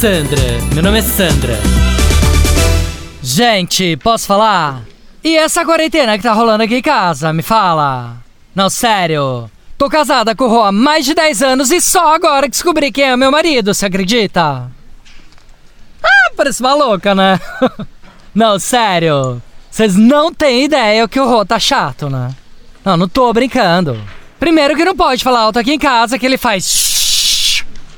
Sandra, meu nome é Sandra. Gente, posso falar? E essa quarentena que tá rolando aqui em casa, me fala? Não, sério. Tô casada com o Rô há mais de 10 anos e só agora descobri quem é meu marido, você acredita? Ah, parece maluca, né? não, sério. Vocês não têm ideia que o Rô tá chato, né? Não, não tô brincando. Primeiro que não pode falar alto aqui em casa que ele faz.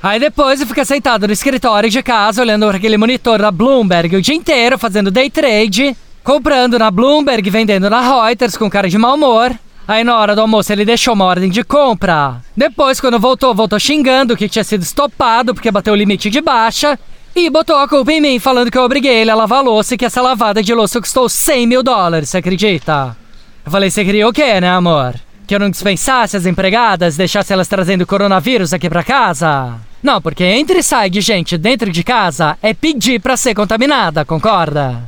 Aí depois ele fica sentado no escritório de casa olhando para aquele monitor da Bloomberg o dia inteiro fazendo day trade, comprando na Bloomberg, vendendo na Reuters com cara de mau humor. Aí na hora do almoço ele deixou uma ordem de compra. Depois, quando voltou, voltou xingando que tinha sido estopado porque bateu o limite de baixa. E botou a culpa em mim, falando que eu obriguei ele a lavar a louça e que essa lavada de louça custou 100 mil dólares, você acredita? Eu falei, você queria o quê, né, amor? Que eu não dispensasse as empregadas, deixasse elas trazendo coronavírus aqui pra casa? Não, porque entre e sai de gente dentro de casa é pedir pra ser contaminada, concorda?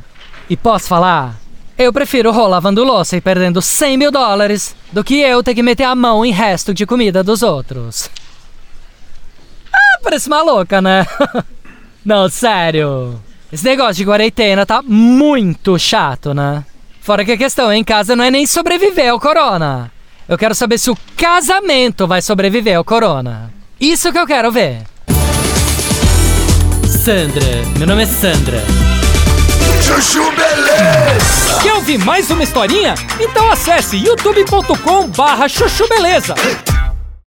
E posso falar? Eu prefiro Rô lavando louça e perdendo 100 mil dólares do que eu ter que meter a mão em resto de comida dos outros. Ah, parece maluca, né? Não, sério. Esse negócio de quarentena tá muito chato, né? Fora que a questão em casa não é nem sobreviver ao corona. Eu quero saber se o casamento vai sobreviver ao corona. Isso que eu quero ver. Sandra, meu nome é Sandra. Chuchu Beleza! Quer ouvir mais uma historinha? Então acesse youtube.com barra chuchu beleza.